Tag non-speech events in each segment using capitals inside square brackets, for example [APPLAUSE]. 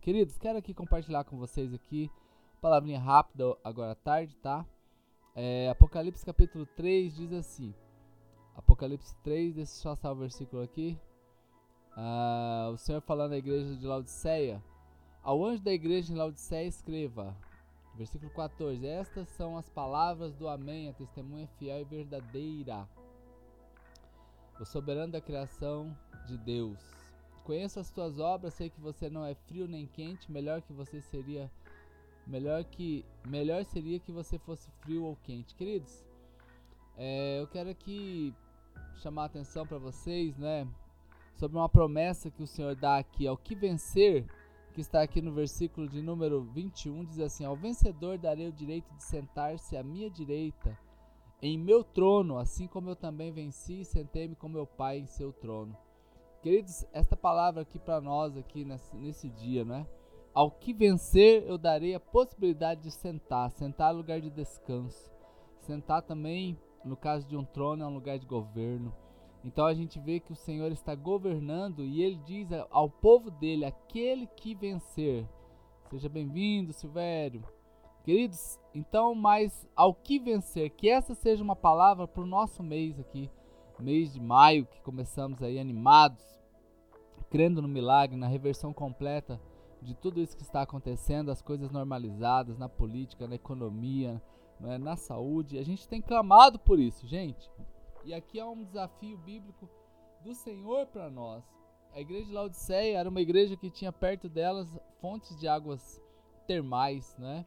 Queridos, quero aqui compartilhar com vocês aqui, palavrinha rápida agora à tarde, tá? É, Apocalipse capítulo 3 diz assim, Apocalipse 3, deixa eu só salvar o versículo aqui. Ah, o Senhor falando à igreja de Laodiceia, ao anjo da igreja em Laodiceia escreva, versículo 14, estas são as palavras do Amém, a testemunha fiel e verdadeira, o soberano da criação de Deus Conheço as tuas obras, sei que você não é frio nem quente, melhor que você seria melhor que melhor seria que você fosse frio ou quente. Queridos, é, eu quero aqui chamar a atenção para vocês, né, sobre uma promessa que o Senhor dá aqui ao que vencer, que está aqui no versículo de número 21, diz assim: Ao vencedor darei o direito de sentar-se à minha direita em meu trono, assim como eu também venci e sentei-me com meu Pai em seu trono. Queridos, esta palavra aqui para nós aqui nesse, nesse dia, né? Ao que vencer, eu darei a possibilidade de sentar, sentar no lugar de descanso. Sentar também, no caso de um trono, é um lugar de governo. Então a gente vê que o Senhor está governando e ele diz ao povo dele: aquele que vencer. Seja bem-vindo, Silvério. Queridos, então, mas ao que vencer, que essa seja uma palavra para o nosso mês aqui, mês de maio, que começamos aí animados, crendo no milagre, na reversão completa de tudo isso que está acontecendo, as coisas normalizadas na política, na economia, é, na saúde. A gente tem clamado por isso, gente. E aqui é um desafio bíblico do Senhor para nós. A igreja de Laodiceia era uma igreja que tinha perto delas fontes de águas termais, né?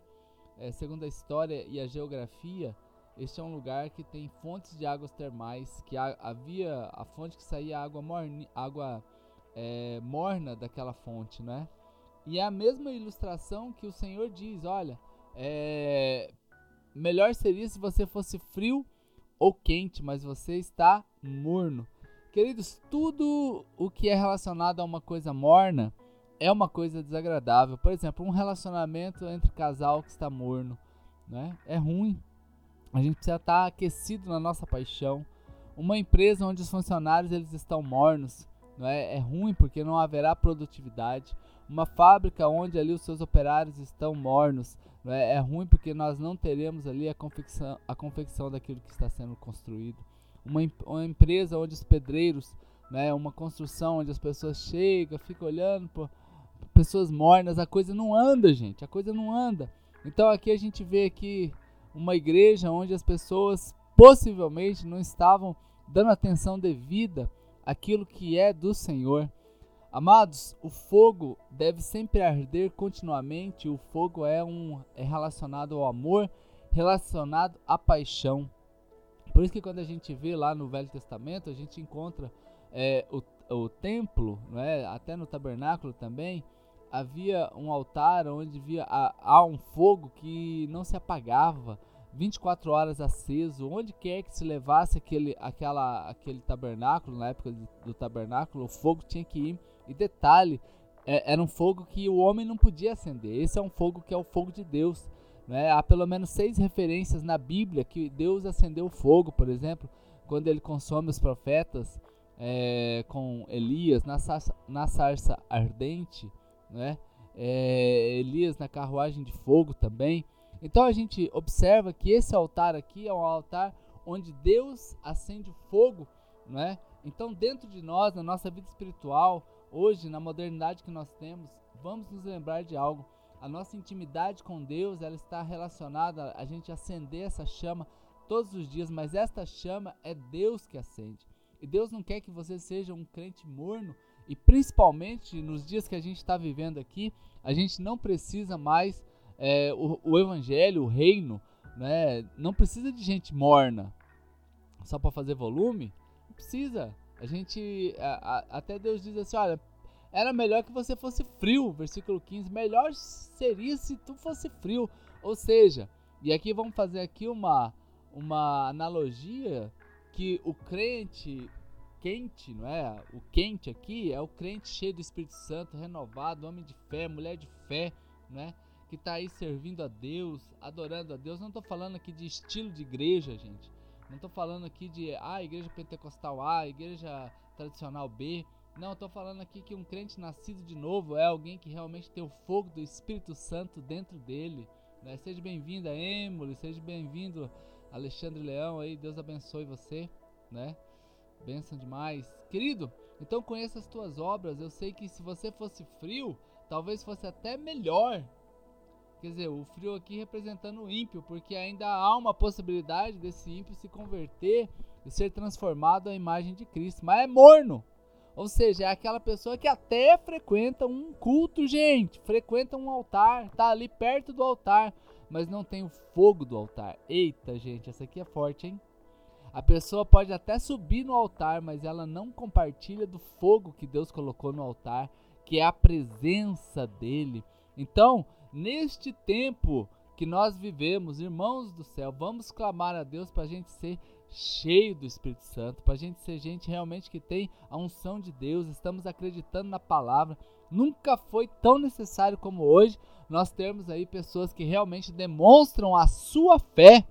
É, segundo a história e a geografia, este é um lugar que tem fontes de águas termais, que havia a fonte que saía água morna, água é, morna daquela fonte, né? E é a mesma ilustração que o Senhor diz: olha, é, melhor seria se você fosse frio ou quente, mas você está morno. Queridos, tudo o que é relacionado a uma coisa morna é uma coisa desagradável. Por exemplo, um relacionamento entre casal que está morno, né? É ruim. A gente precisa estar aquecido na nossa paixão. Uma empresa onde os funcionários eles estão mornos, não é? é ruim porque não haverá produtividade. Uma fábrica onde ali os seus operários estão mornos não é? é ruim porque nós não teremos ali a confecção, a confecção daquilo que está sendo construído. Uma, uma empresa onde os pedreiros, né, uma construção onde as pessoas chegam, ficam olhando por pessoas mornas, a coisa não anda, gente, a coisa não anda. Então aqui a gente vê aqui uma igreja onde as pessoas possivelmente não estavam dando atenção devida aquilo que é do Senhor. Amados, o fogo deve sempre arder continuamente. O fogo é um é relacionado ao amor, relacionado à paixão. Por isso que quando a gente vê lá no Velho Testamento, a gente encontra é, o, o templo, é? até no tabernáculo também, havia um altar onde havia há um fogo que não se apagava. 24 horas aceso, onde quer que se levasse aquele, aquela, aquele tabernáculo, na época do tabernáculo, o fogo tinha que ir. E detalhe, é, era um fogo que o homem não podia acender. Esse é um fogo que é o fogo de Deus. Né? Há pelo menos seis referências na Bíblia que Deus acendeu fogo, por exemplo, quando ele consome os profetas é, com Elias na sarça, na sarça ardente, né? É, Elias na carruagem de fogo também. Então a gente observa que esse altar aqui é um altar onde Deus acende fogo, não é? Então dentro de nós, na nossa vida espiritual, hoje na modernidade que nós temos, vamos nos lembrar de algo. A nossa intimidade com Deus, ela está relacionada a gente acender essa chama todos os dias, mas esta chama é Deus que acende. E Deus não quer que você seja um crente morno, e principalmente nos dias que a gente está vivendo aqui, a gente não precisa mais é, o, o, evangelho, o reino, né, não precisa de gente morna só para fazer volume. Não precisa. A gente, a, a, até Deus diz assim: olha, era melhor que você fosse frio, versículo 15. Melhor seria se tu fosse frio. Ou seja, e aqui vamos fazer aqui uma, uma analogia que o crente quente, não é? O quente aqui é o crente cheio do Espírito Santo, renovado, homem de fé, mulher de fé, não é? Que está aí servindo a Deus, adorando a Deus. Não estou falando aqui de estilo de igreja, gente. Não estou falando aqui de ah, igreja pentecostal A, igreja tradicional B. Não, tô falando aqui que um crente nascido de novo é alguém que realmente tem o fogo do Espírito Santo dentro dele. Né? Seja bem-vindo a Emily, seja bem-vindo Alexandre Leão aí, Deus abençoe você, né? Benção demais. Querido, então conheça as tuas obras. Eu sei que se você fosse frio, talvez fosse até melhor. Quer dizer, o frio aqui representando o ímpio, porque ainda há uma possibilidade desse ímpio se converter e ser transformado à imagem de Cristo. Mas é morno. Ou seja, é aquela pessoa que até frequenta um culto, gente, frequenta um altar, tá ali perto do altar, mas não tem o fogo do altar. Eita, gente, essa aqui é forte, hein? A pessoa pode até subir no altar, mas ela não compartilha do fogo que Deus colocou no altar, que é a presença dele. Então, neste tempo que nós vivemos, irmãos do céu, vamos clamar a Deus para a gente ser cheio do Espírito Santo, para a gente ser gente realmente que tem a unção de Deus, estamos acreditando na palavra. Nunca foi tão necessário como hoje nós termos aí pessoas que realmente demonstram a sua fé.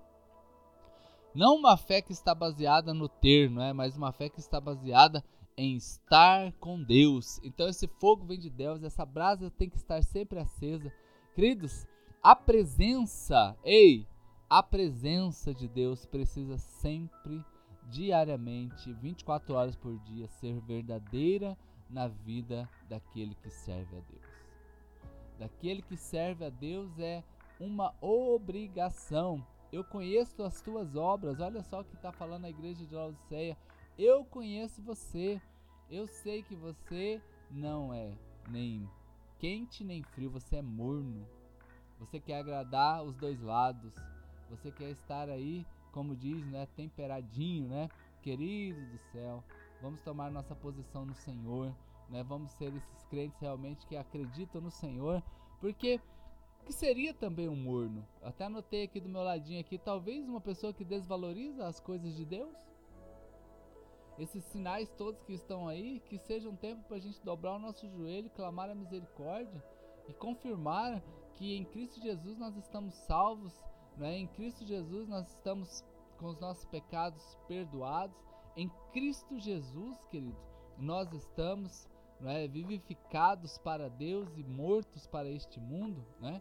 Não uma fé que está baseada no ter, não é? mas uma fé que está baseada em estar com Deus. Então esse fogo vem de Deus, essa brasa tem que estar sempre acesa. Queridos, a presença, ei, a presença de Deus precisa sempre, diariamente, 24 horas por dia, ser verdadeira na vida daquele que serve a Deus. Daquele que serve a Deus é uma obrigação. Eu conheço as tuas obras, olha só o que está falando a igreja de Laodiceia. Eu conheço você, eu sei que você não é nem quente nem frio, você é morno. Você quer agradar os dois lados você quer estar aí, como diz, né, temperadinho, né? Querido do céu, vamos tomar nossa posição no Senhor, né? Vamos ser esses crentes realmente que acreditam no Senhor, porque que seria também um morno. Eu até anotei aqui do meu ladinho aqui, talvez uma pessoa que desvaloriza as coisas de Deus. Esses sinais todos que estão aí, que seja um tempo para a gente dobrar o nosso joelho, clamar a misericórdia e confirmar que em Cristo Jesus nós estamos salvos né? Em Cristo Jesus nós estamos com os nossos pecados perdoados. Em Cristo Jesus, querido, nós estamos é, vivificados para Deus e mortos para este mundo. Né?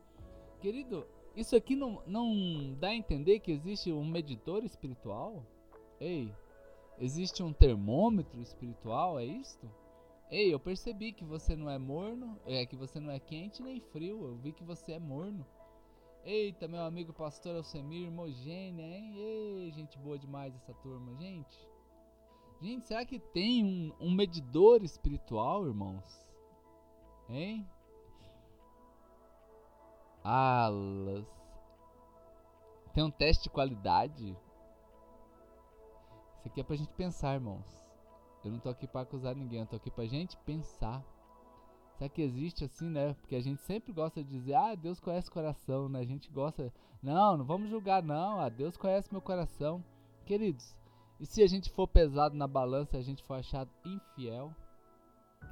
Querido, isso aqui não, não dá a entender que existe um medidor espiritual? Ei, existe um termômetro espiritual? É isto? Ei, eu percebi que você não é morno, é que você não é quente nem frio. Eu vi que você é morno. Eita, meu amigo pastor Alcemir, Mogênia, hein? Ei, gente boa demais essa turma, gente. Gente, será que tem um, um medidor espiritual, irmãos? Hein? Alas. Tem um teste de qualidade? Isso aqui é pra gente pensar, irmãos. Eu não tô aqui para acusar ninguém, eu tô aqui pra gente pensar. Será que existe assim, né? Porque a gente sempre gosta de dizer, ah, Deus conhece o coração, né? A gente gosta. Não, não vamos julgar, não. Ah, Deus conhece meu coração. Queridos, e se a gente for pesado na balança a gente for achado infiel?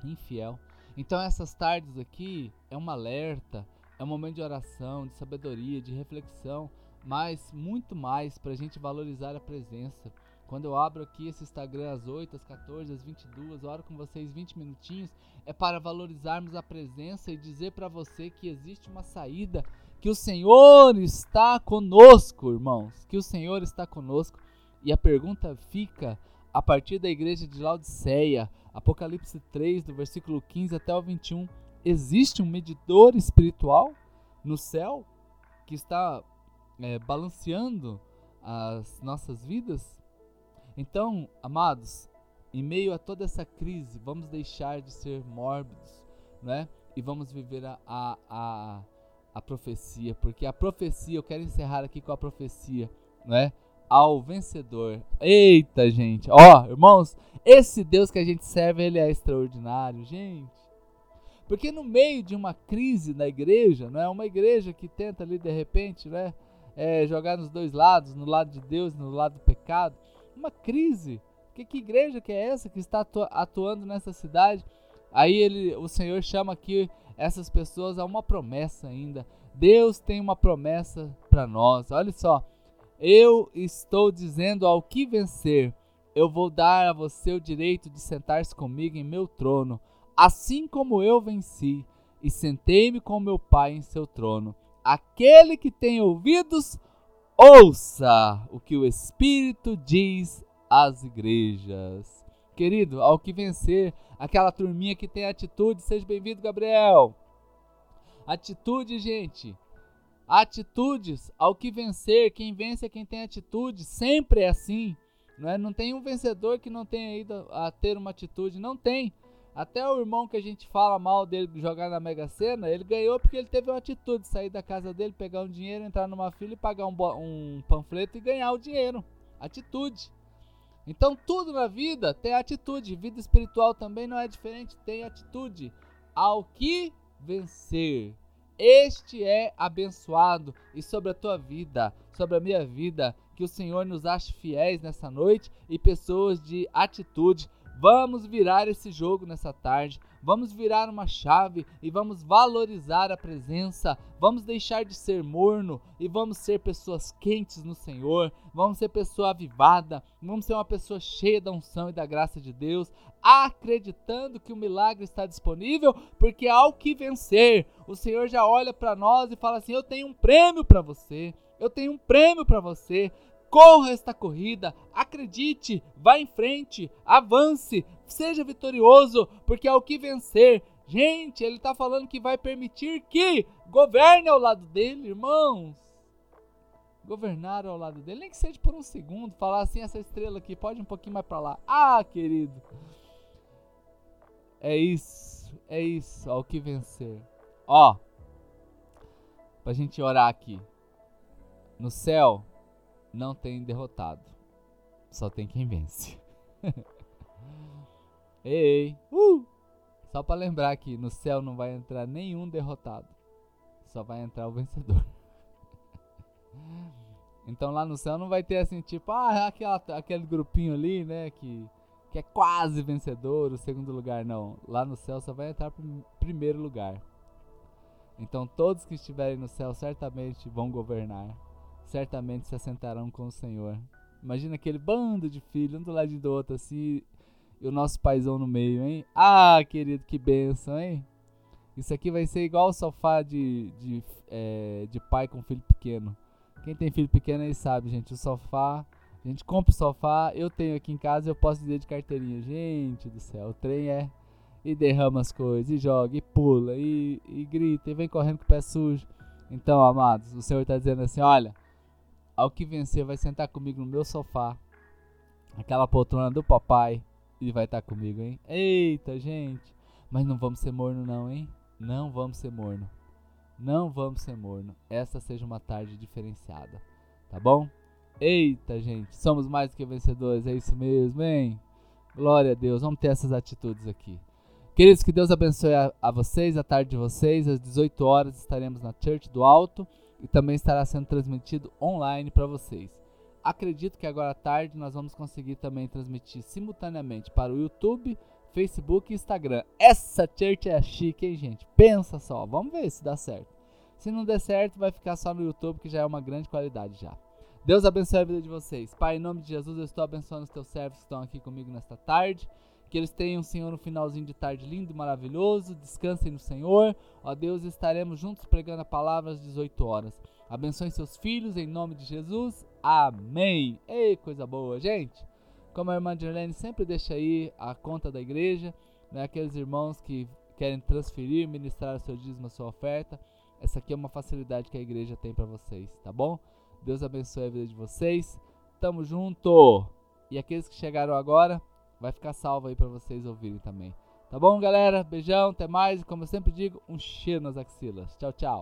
Infiel. Então essas tardes aqui é um alerta, é um momento de oração, de sabedoria, de reflexão, mas muito mais para a gente valorizar a presença. Quando eu abro aqui esse Instagram às 8, às 14, às 22, oro com vocês 20 minutinhos, é para valorizarmos a presença e dizer para você que existe uma saída, que o Senhor está conosco, irmãos, que o Senhor está conosco. E a pergunta fica a partir da igreja de Laodiceia, Apocalipse 3, do versículo 15 até o 21, existe um medidor espiritual no céu que está é, balanceando as nossas vidas? Então, amados, em meio a toda essa crise, vamos deixar de ser mórbidos, né? E vamos viver a, a, a, a profecia, porque a profecia, eu quero encerrar aqui com a profecia, né? Ao vencedor. Eita, gente. Ó, irmãos, esse Deus que a gente serve, ele é extraordinário, gente. Porque no meio de uma crise na igreja, não é uma igreja que tenta ali de repente, né, é, jogar nos dois lados, no lado de Deus, no lado do pecado, uma crise. Que, que igreja que é essa que está atuando nessa cidade? Aí ele, o Senhor chama aqui essas pessoas a uma promessa ainda. Deus tem uma promessa para nós. Olha só, eu estou dizendo ao que vencer: eu vou dar a você o direito de sentar-se comigo em meu trono, assim como eu venci e sentei-me com meu Pai em seu trono. Aquele que tem ouvidos, o que o Espírito diz às igrejas. Querido, ao que vencer, aquela turminha que tem atitude, seja bem-vindo, Gabriel. Atitude, gente. Atitudes, ao que vencer, quem vence é quem tem atitude, sempre é assim. Não, é? não tem um vencedor que não tenha ido a ter uma atitude, não tem. Até o irmão que a gente fala mal dele jogar na Mega Sena, ele ganhou porque ele teve uma atitude, sair da casa dele, pegar um dinheiro, entrar numa fila e pagar um, um panfleto e ganhar o dinheiro. Atitude. Então tudo na vida tem atitude. Vida espiritual também não é diferente, tem atitude. Ao que vencer. Este é abençoado e sobre a tua vida, sobre a minha vida, que o Senhor nos ache fiéis nessa noite e pessoas de atitude Vamos virar esse jogo nessa tarde. Vamos virar uma chave e vamos valorizar a presença. Vamos deixar de ser morno e vamos ser pessoas quentes no Senhor. Vamos ser pessoa avivada. Vamos ser uma pessoa cheia da unção e da graça de Deus, acreditando que o milagre está disponível, porque ao que vencer, o Senhor já olha para nós e fala assim: "Eu tenho um prêmio para você. Eu tenho um prêmio para você. Corra esta corrida, acredite, vá em frente, avance, seja vitorioso, porque ao que vencer, gente, ele está falando que vai permitir que governe ao lado dele, irmãos. Governar ao lado dele, nem que seja por um segundo, falar assim: essa estrela aqui pode um pouquinho mais para lá. Ah, querido, é isso, é isso, ao que vencer. Ó, pra gente orar aqui. No céu, não tem derrotado. Só tem quem vence. [LAUGHS] ei, uh! Só para lembrar que no céu não vai entrar nenhum derrotado. Só vai entrar o vencedor. [LAUGHS] então lá no céu não vai ter assim, tipo, ah, aquela, aquele grupinho ali, né, que, que é quase vencedor, o segundo lugar. Não. Lá no céu só vai entrar o primeiro lugar. Então todos que estiverem no céu certamente vão governar certamente se assentarão com o Senhor. Imagina aquele bando de filhos, um do lado do outro, assim, e o nosso paizão no meio, hein? Ah, querido, que benção, hein? Isso aqui vai ser igual o sofá de, de, é, de pai com filho pequeno. Quem tem filho pequeno aí sabe, gente, o sofá. A gente compra o sofá, eu tenho aqui em casa, eu posso dizer de carteirinha. Gente do céu, o trem é. E derrama as coisas, e joga, e pula, e, e grita, e vem correndo com o pé sujo. Então, amados, o Senhor está dizendo assim: olha, ao que vencer vai sentar comigo no meu sofá. Aquela poltrona do papai. E vai estar tá comigo, hein? Eita, gente. Mas não vamos ser morno não, hein? Não vamos ser morno. Não vamos ser morno. Essa seja uma tarde diferenciada. Tá bom? Eita, gente. Somos mais do que vencedores. É isso mesmo, hein? Glória a Deus. Vamos ter essas atitudes aqui. Queridos, que Deus abençoe a, a vocês, a tarde de vocês. Às 18 horas estaremos na Church do Alto e também estará sendo transmitido online para vocês. Acredito que agora à tarde nós vamos conseguir também transmitir simultaneamente para o YouTube, Facebook e Instagram. Essa church é chique, hein, gente? Pensa só, vamos ver se dá certo. Se não der certo, vai ficar só no YouTube, que já é uma grande qualidade já. Deus abençoe a vida de vocês. Pai, em nome de Jesus, eu estou abençoando os teus servos que estão aqui comigo nesta tarde. Que eles tenham, Senhor, um finalzinho de tarde lindo e maravilhoso. Descansem no Senhor. Ó Deus, estaremos juntos pregando a palavra às 18 horas. Abençoe seus filhos em nome de Jesus. Amém. Ei, coisa boa, gente. Como a irmã Dirlene sempre deixa aí a conta da igreja, né, aqueles irmãos que querem transferir, ministrar o seu dízimo, a sua oferta. Essa aqui é uma facilidade que a igreja tem para vocês, tá bom? Deus abençoe a vida de vocês. Tamo junto. E aqueles que chegaram agora, vai ficar salvo aí para vocês ouvirem também. Tá bom, galera? Beijão, até mais. E como eu sempre digo, um cheiro nas axilas. Tchau, tchau.